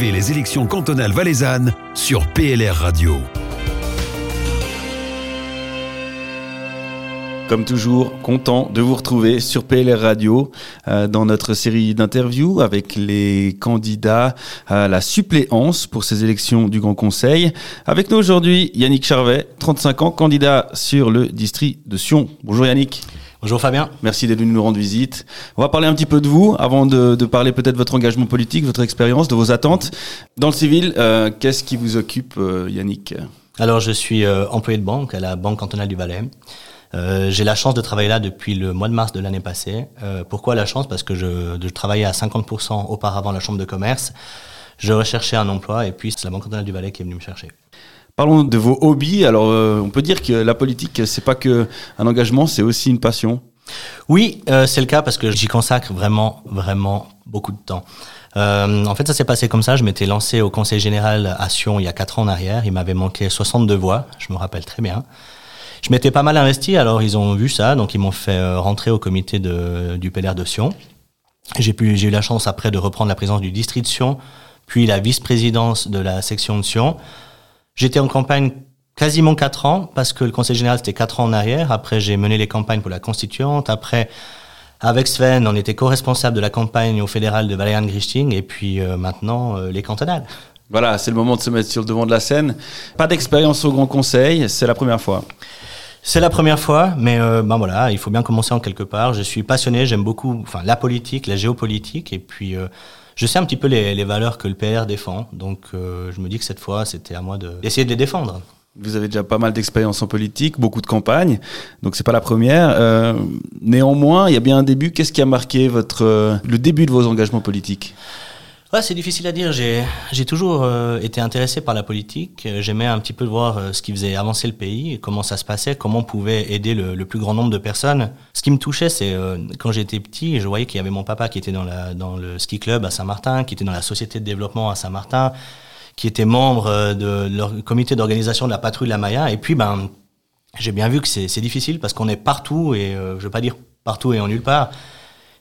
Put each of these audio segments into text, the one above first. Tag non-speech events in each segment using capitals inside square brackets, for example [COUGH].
Les élections cantonales valaisannes sur PLR Radio. Comme toujours, content de vous retrouver sur PLR Radio euh, dans notre série d'interviews avec les candidats à la suppléance pour ces élections du Grand Conseil. Avec nous aujourd'hui, Yannick Charvet, 35 ans, candidat sur le district de Sion. Bonjour Yannick. Bonjour Fabien. Merci d'être venu nous rendre visite. On va parler un petit peu de vous avant de, de parler peut-être de votre engagement politique, votre expérience, de vos attentes. Dans le civil, euh, qu'est-ce qui vous occupe, euh, Yannick Alors, je suis euh, employé de banque à la Banque cantonale du Valais. Euh, j'ai la chance de travailler là depuis le mois de mars de l'année passée. Euh, pourquoi la chance? Parce que je, je, travaillais à 50% auparavant à la chambre de commerce. Je recherchais un emploi et puis c'est la Banque cantonale du Valais qui est venue me chercher. Parlons de vos hobbies. Alors, euh, on peut dire que la politique, c'est pas que un engagement, c'est aussi une passion. Oui, euh, c'est le cas parce que j'y consacre vraiment, vraiment beaucoup de temps. Euh, en fait, ça s'est passé comme ça. Je m'étais lancé au Conseil général à Sion il y a quatre ans en arrière. Il m'avait manqué 62 voix, je me rappelle très bien. Je m'étais pas mal investi, alors ils ont vu ça, donc ils m'ont fait rentrer au comité du PLR de Sion. J'ai eu la chance après de reprendre la présidence du district de Sion, puis la vice-présidence de la section de Sion. J'étais en campagne quasiment quatre ans, parce que le conseil général c'était quatre ans en arrière. Après, j'ai mené les campagnes pour la constituante. Après, avec Sven, on était co-responsable de la campagne au fédéral de Valériane Grichting, et puis euh, maintenant euh, les cantonales. Voilà, c'est le moment de se mettre sur le devant de la scène. Pas d'expérience au Grand Conseil, c'est la première fois. C'est la première fois, mais euh, ben voilà, il faut bien commencer en quelque part. Je suis passionné, j'aime beaucoup, enfin la politique, la géopolitique, et puis euh, je sais un petit peu les, les, valeurs que le PR défend. Donc euh, je me dis que cette fois, c'était à moi d'essayer de, de les défendre. Vous avez déjà pas mal d'expérience en politique, beaucoup de campagnes, donc c'est pas la première. Euh, néanmoins, il y a bien un début. Qu'est-ce qui a marqué votre le début de vos engagements politiques? C'est difficile à dire. J'ai, toujours euh, été intéressé par la politique. J'aimais un petit peu voir euh, ce qui faisait avancer le pays, comment ça se passait, comment on pouvait aider le, plus grand nombre de personnes. Ce qui me touchait, c'est euh, quand j'étais petit, je voyais qu'il y avait mon papa qui était dans, le ski club à Saint-Martin, qui était dans la société de développement à Saint-Martin, qui était membre de leur comité d'organisation de la patrouille de la Maya. Et puis, ben, j'ai bien vu que c'est, difficile parce qu'on est partout et je veux pas dire partout et en nulle part.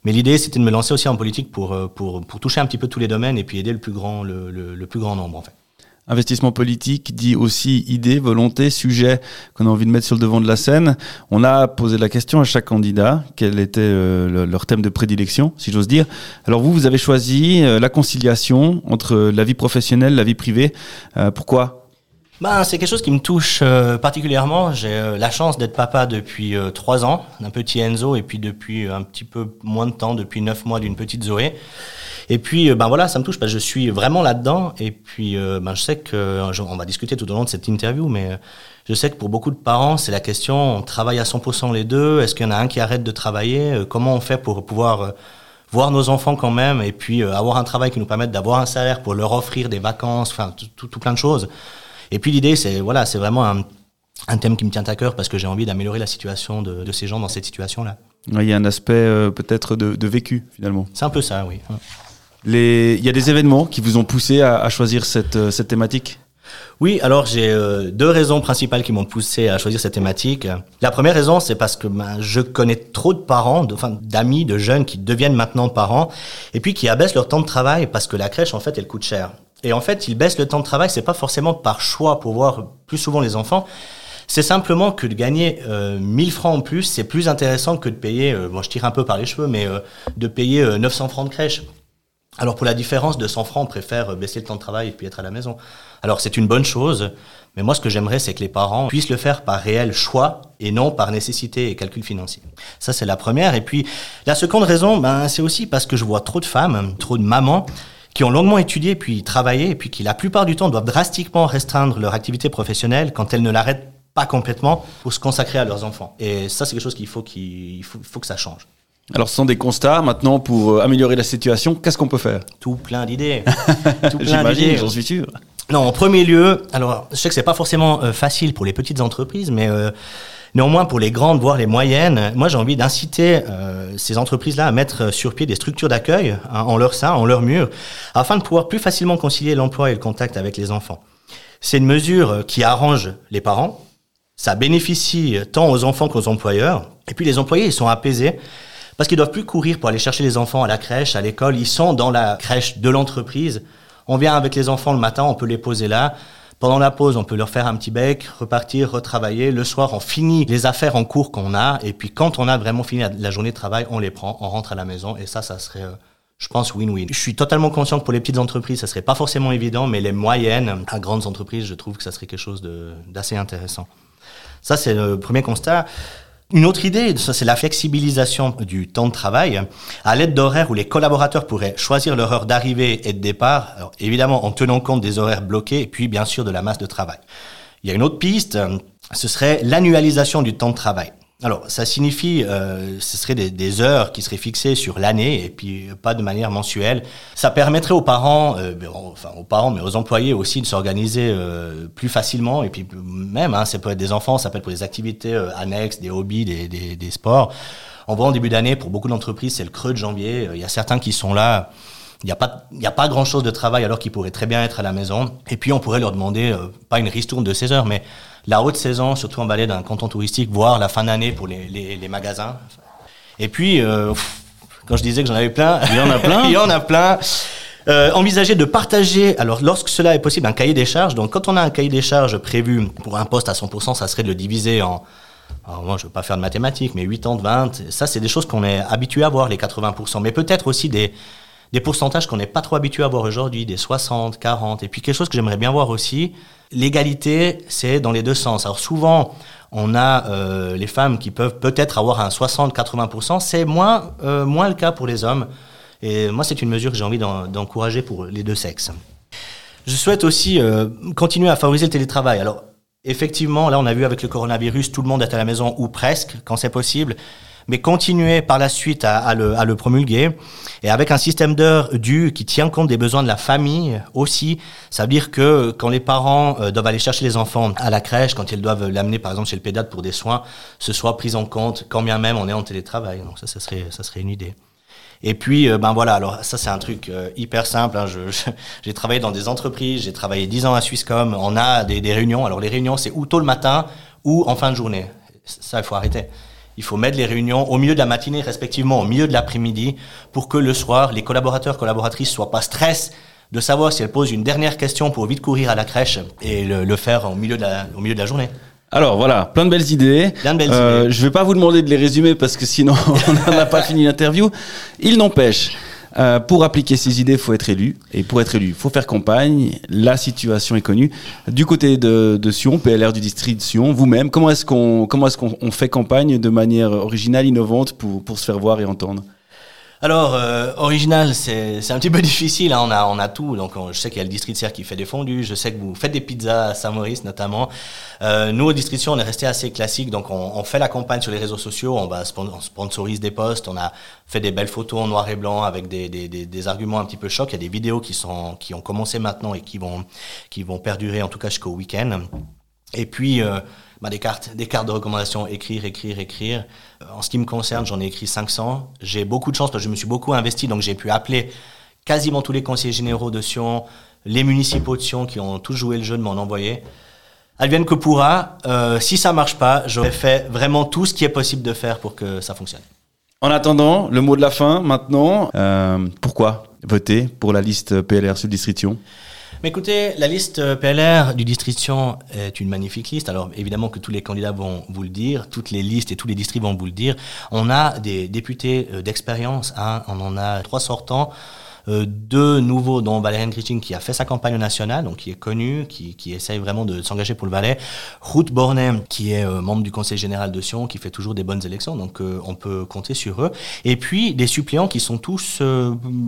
Mais l'idée, c'était de me lancer aussi en politique pour, pour, pour toucher un petit peu tous les domaines et puis aider le plus grand, le, le, plus grand nombre. Investissement politique dit aussi idée, volonté, sujet qu'on a envie de mettre sur le devant de la scène. On a posé la question à chaque candidat, quel était euh, le, leur thème de prédilection, si j'ose dire. Alors vous, vous avez choisi euh, la conciliation entre la vie professionnelle, la vie privée. Euh, pourquoi? Ben, c'est quelque chose qui me touche euh, particulièrement. J'ai euh, la chance d'être papa depuis euh, trois ans, d'un petit Enzo, et puis depuis un petit peu moins de temps, depuis neuf mois d'une petite Zoé. Et puis, ben voilà, ça me touche parce que je suis vraiment là-dedans. Et puis, ben, je sais que, on va discuter tout au long de cette interview, mais je sais que pour beaucoup de parents, c'est la question, on travaille à 100% les deux, est-ce qu'il y en a un qui arrête de travailler Comment on fait pour pouvoir voir nos enfants quand même et puis avoir un travail qui nous permette d'avoir un salaire pour leur offrir des vacances, enfin, tout plein de choses et puis l'idée, c'est voilà, c'est vraiment un, un, thème qui me tient à cœur parce que j'ai envie d'améliorer la situation de, de, ces gens dans cette situation-là. Il y a un aspect euh, peut-être de, de, vécu finalement. C'est un peu ça, oui. Les... Il y a des événements qui vous ont poussé à, à choisir cette, euh, cette thématique? Oui, alors j'ai euh, deux raisons principales qui m'ont poussé à choisir cette thématique. La première raison, c'est parce que ben, je connais trop de parents, de, enfin d'amis, de jeunes qui deviennent maintenant parents, et puis qui abaissent leur temps de travail parce que la crèche, en fait, elle coûte cher. Et en fait, ils baissent le temps de travail, c'est pas forcément par choix pour voir plus souvent les enfants. C'est simplement que de gagner euh, 1000 francs en plus, c'est plus intéressant que de payer, euh, bon je tire un peu par les cheveux, mais euh, de payer 900 francs de crèche. Alors pour la différence de 100 francs, on préfère baisser le temps de travail et puis être à la maison. Alors c'est une bonne chose, mais moi ce que j'aimerais c'est que les parents puissent le faire par réel choix et non par nécessité et calcul financier. Ça c'est la première. Et puis la seconde raison, ben, c'est aussi parce que je vois trop de femmes, trop de mamans qui ont longuement étudié puis travaillé et puis qui la plupart du temps doivent drastiquement restreindre leur activité professionnelle quand elles ne l'arrêtent pas complètement pour se consacrer à leurs enfants. Et ça c'est quelque chose qu'il faut, qu'il faut, faut que ça change. Alors, ce sont des constats. Maintenant, pour améliorer la situation, qu'est-ce qu'on peut faire? Tout plein d'idées. [LAUGHS] J'imagine, j'en suis sûr. Non, en premier lieu, alors je sais que c'est pas forcément euh, facile pour les petites entreprises, mais euh, néanmoins pour les grandes, voire les moyennes, moi j'ai envie d'inciter euh, ces entreprises-là à mettre sur pied des structures d'accueil hein, en leur sein, en leur mur, afin de pouvoir plus facilement concilier l'emploi et le contact avec les enfants. C'est une mesure qui arrange les parents, ça bénéficie tant aux enfants qu'aux employeurs, et puis les employés ils sont apaisés parce qu'ils doivent plus courir pour aller chercher les enfants à la crèche, à l'école. Ils sont dans la crèche de l'entreprise On vient avec les enfants le matin, on peut les poser là. Pendant la pause, on peut leur faire un petit bec, repartir, retravailler. Le soir, on finit les affaires en cours qu'on a. Et puis, quand on a vraiment fini la journée de travail, on les prend, on rentre à la maison. Et ça, ça serait, euh, je pense, win-win. Je suis totalement conscient que pour les petites entreprises, ça serait pas forcément évident, mais les moyennes à grandes entreprises, je trouve que ça serait quelque chose d'assez intéressant. Ça, c'est le premier constat. Une autre idée, ça c'est la flexibilisation du temps de travail à l'aide d'horaires où les collaborateurs pourraient choisir leur heure d'arrivée et de départ, évidemment en tenant compte des horaires bloqués et puis bien sûr de la masse de travail. Il y a une autre piste, ce serait l'annualisation du temps de travail. Alors, ça signifie, euh, ce serait des, des, heures qui seraient fixées sur l'année et puis pas de manière mensuelle. Ça permettrait aux parents, euh, enfin aux parents, mais aux employés aussi de s'organiser euh, plus facilement et puis même, hein, ça peut être des enfants, ça peut être pour des activités euh, annexes, des hobbies, des, des, des sports. On voit en début d'année, pour beaucoup d'entreprises, c'est le creux de janvier. Il y a certains qui sont là. Il n'y a pas, il y a pas grand chose de travail alors qu'ils pourraient très bien être à la maison. Et puis on pourrait leur demander, pas une ristourne de 16 heures, mais la haute saison, surtout en d'un canton touristique, voire la fin d'année pour les, les, les, magasins. Et puis, euh, quand je disais que j'en avais plein, il y en a plein. [LAUGHS] il y en a plein. Euh, envisager de partager, alors lorsque cela est possible, un cahier des charges. Donc quand on a un cahier des charges prévu pour un poste à 100%, ça serait de le diviser en, alors moi je ne veux pas faire de mathématiques, mais 80, 20, ça c'est des choses qu'on est habitué à voir, les 80%, mais peut-être aussi des, des pourcentages qu'on n'est pas trop habitué à voir aujourd'hui, des 60, 40, et puis quelque chose que j'aimerais bien voir aussi, l'égalité, c'est dans les deux sens. Alors souvent, on a euh, les femmes qui peuvent peut-être avoir un 60-80%, c'est moins, euh, moins le cas pour les hommes. Et moi, c'est une mesure que j'ai envie d'encourager pour les deux sexes. Je souhaite aussi euh, continuer à favoriser le télétravail. Alors, effectivement, là, on a vu avec le coronavirus, tout le monde est à la maison ou presque, quand c'est possible mais continuer par la suite à, à, le, à le, promulguer. Et avec un système d'heures dû qui tient compte des besoins de la famille aussi, ça veut dire que quand les parents euh, doivent aller chercher les enfants à la crèche, quand ils doivent l'amener par exemple chez le pédiatre pour des soins, ce soit pris en compte quand bien même on est en télétravail. Donc ça, ça serait, ça serait une idée. Et puis, euh, ben voilà, alors ça c'est un truc euh, hyper simple. Hein, j'ai travaillé dans des entreprises, j'ai travaillé 10 ans à Swisscom, on a des, des réunions. Alors les réunions, c'est ou tôt le matin ou en fin de journée. Ça, il faut arrêter il faut mettre les réunions au milieu de la matinée, respectivement au milieu de l'après-midi, pour que le soir, les collaborateurs, collaboratrices soient pas stress de savoir si elles posent une dernière question pour vite courir à la crèche et le, faire au milieu, de la, au milieu de la journée. Alors voilà, plein de belles idées. Plein de belles euh, idées. Je vais pas vous demander de les résumer parce que sinon [LAUGHS] on n'a pas fini l'interview. Il n'empêche, euh, pour appliquer ces idées, il faut être élu. Et pour être élu, il faut faire campagne. La situation est connue. Du côté de, de Sion, PLR du district de Sion, vous-même, comment est-ce qu'on comment est-ce qu'on fait campagne de manière originale, innovante pour, pour se faire voir et entendre? Alors, euh, original, c'est un petit peu [LAUGHS] difficile. Hein. On, a, on a tout. Donc, je sais qu'il y a le district Serre qui fait des fondus. Je sais que vous faites des pizzas à Saint-Maurice, notamment. Euh, nous, au district on est resté assez classique. Donc, on, on, fait la campagne sur les réseaux sociaux. On, va, on sponsorise des posts. On a fait des belles photos en noir et blanc avec des, des, des, des arguments un petit peu chocs. Il y a des vidéos qui, sont, qui ont commencé maintenant et qui vont, qui vont perdurer, en tout cas jusqu'au week-end. Et puis... Euh, bah, des cartes, des cartes de recommandation, écrire, écrire, écrire. Euh, en ce qui me concerne, j'en ai écrit 500. J'ai beaucoup de chance parce que je me suis beaucoup investi, donc j'ai pu appeler quasiment tous les conseillers généraux de Sion, les municipaux de Sion qui ont tous joué le jeu de m'en envoyer. Advienne que pourra, euh, si ça marche pas, j'aurais fait vraiment tout ce qui est possible de faire pour que ça fonctionne. En attendant, le mot de la fin maintenant. Pourquoi voter pour la liste PLR Sud Distriction mais écoutez, la liste euh, PLR du Distriction est une magnifique liste. Alors évidemment que tous les candidats vont vous le dire, toutes les listes et tous les districts vont vous le dire. On a des députés euh, d'expérience, hein, on en a trois sortants. Euh, deux nouveaux, dont Valériane Christine qui a fait sa campagne nationale, donc qui est connu, qui, qui essaye vraiment de s'engager pour le Valais. Ruth Bornet, qui est euh, membre du Conseil général de Sion, qui fait toujours des bonnes élections, donc euh, on peut compter sur eux. Et puis des suppléants qui sont tous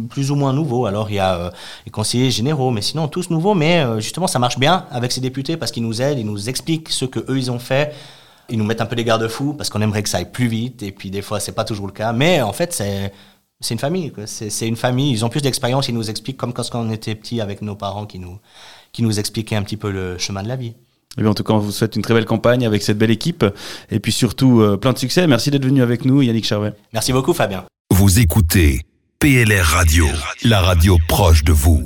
plus ou moins nouveaux. Alors il y a les conseillers généraux, mais sinon tous nouveaux, mais justement ça marche bien avec ces députés parce qu'ils nous aident, ils nous expliquent ce que eux ils ont fait ils nous mettent un peu des garde-fous parce qu'on aimerait que ça aille plus vite et puis des fois c'est pas toujours le cas mais en fait c'est c'est une famille. C'est une famille. Ils ont plus d'expérience. Ils nous expliquent comme quand on était petit avec nos parents qui nous, qui nous expliquaient un petit peu le chemin de la vie. Et eh bien, en tout cas, on vous souhaite une très belle campagne avec cette belle équipe. Et puis surtout, euh, plein de succès. Merci d'être venu avec nous, Yannick Charvet. Merci beaucoup, Fabien. Vous écoutez PLR Radio, la radio proche de vous.